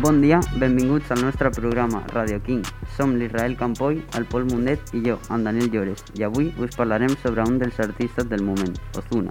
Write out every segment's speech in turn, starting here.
Bon dia, benvinguts al nostre programa Radio King. Som l'Israel Campoy, el Pol Mundet i jo, en Daniel Llores, i avui us parlarem sobre un dels artistes del moment, Ozuna.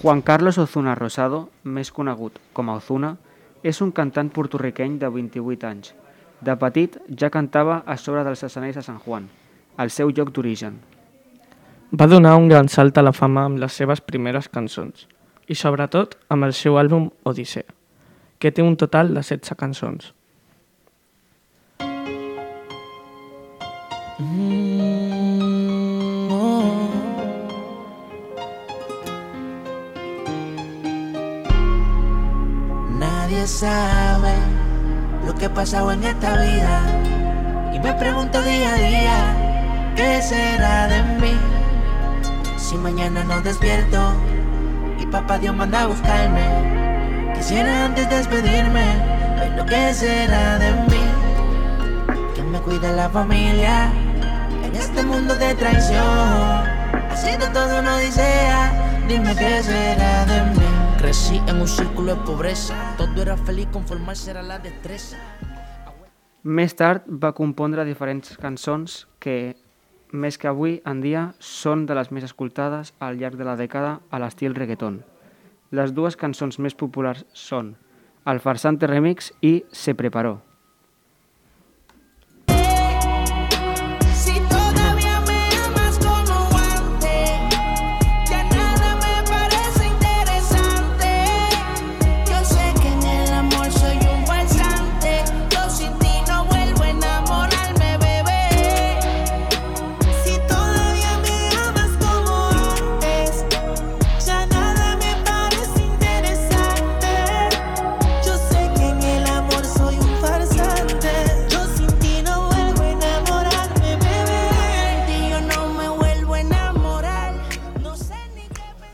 Juan Carlos Ozuna Rosado, més conegut com a Ozuna, és un cantant portorriqueny de 28 anys. De petit ja cantava a sobre dels escenaris de San Juan, el seu lloc d'origen. Va donar un gran salt a la fama amb les seves primeres cançons i sobretot amb el seu àlbum Odissea, que té un total de 16 cançons. Nadie sabe lo que ha pasado en esta vida y me pregunto día a día qué será de mí si mañana no despierto y papá Dios manda a buscarme. Quisiera antes despedirme ver lo que será de mí. Que me cuide la familia en este mundo de traición. Haciendo todo una odisea, dime qué será de mí. Crecí en un círculo de pobreza, todo era feliz, conformarse era la destreza. Més tard va compondre diferents cançons que, més que avui en dia, són de les més escoltades al llarg de la dècada a l'estil reggaeton. Les dues cançons més populars són El farsante remix i Se preparó.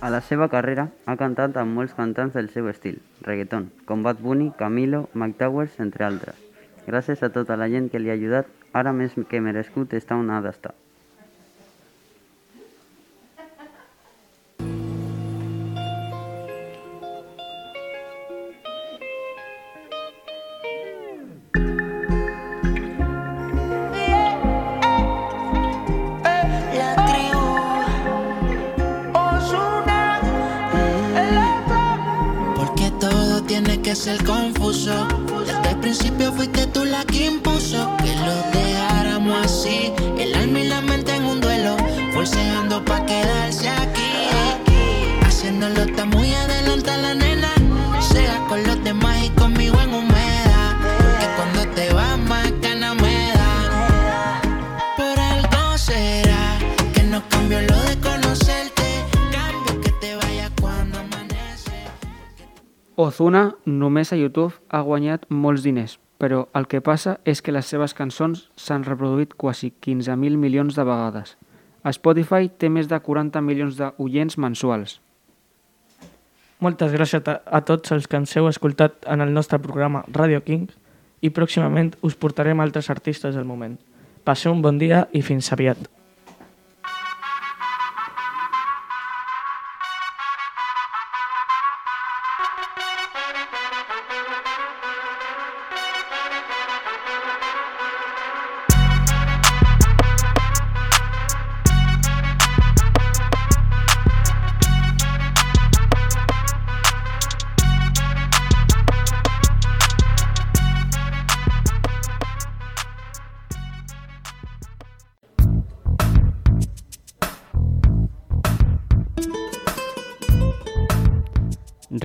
A la seva carrera ha cantat amb molts cantants del seu estil, reggaeton, com Bad Bunny, Camilo, Mike Towers, entre altres. Gràcies a tota la gent que li ha ajudat, ara més que merescut està on ha d'estar. Que ser confuso. Desde el principio fuiste tú la que impuso Que lo dejáramos así Ozuna només a YouTube ha guanyat molts diners, però el que passa és que les seves cançons s'han reproduït quasi 15.000 milions de vegades. A Spotify té més de 40 milions d'oients mensuals. Moltes gràcies a, tots els que ens heu escoltat en el nostre programa Radio King i pròximament us portarem altres artistes del moment. Passeu un bon dia i fins aviat.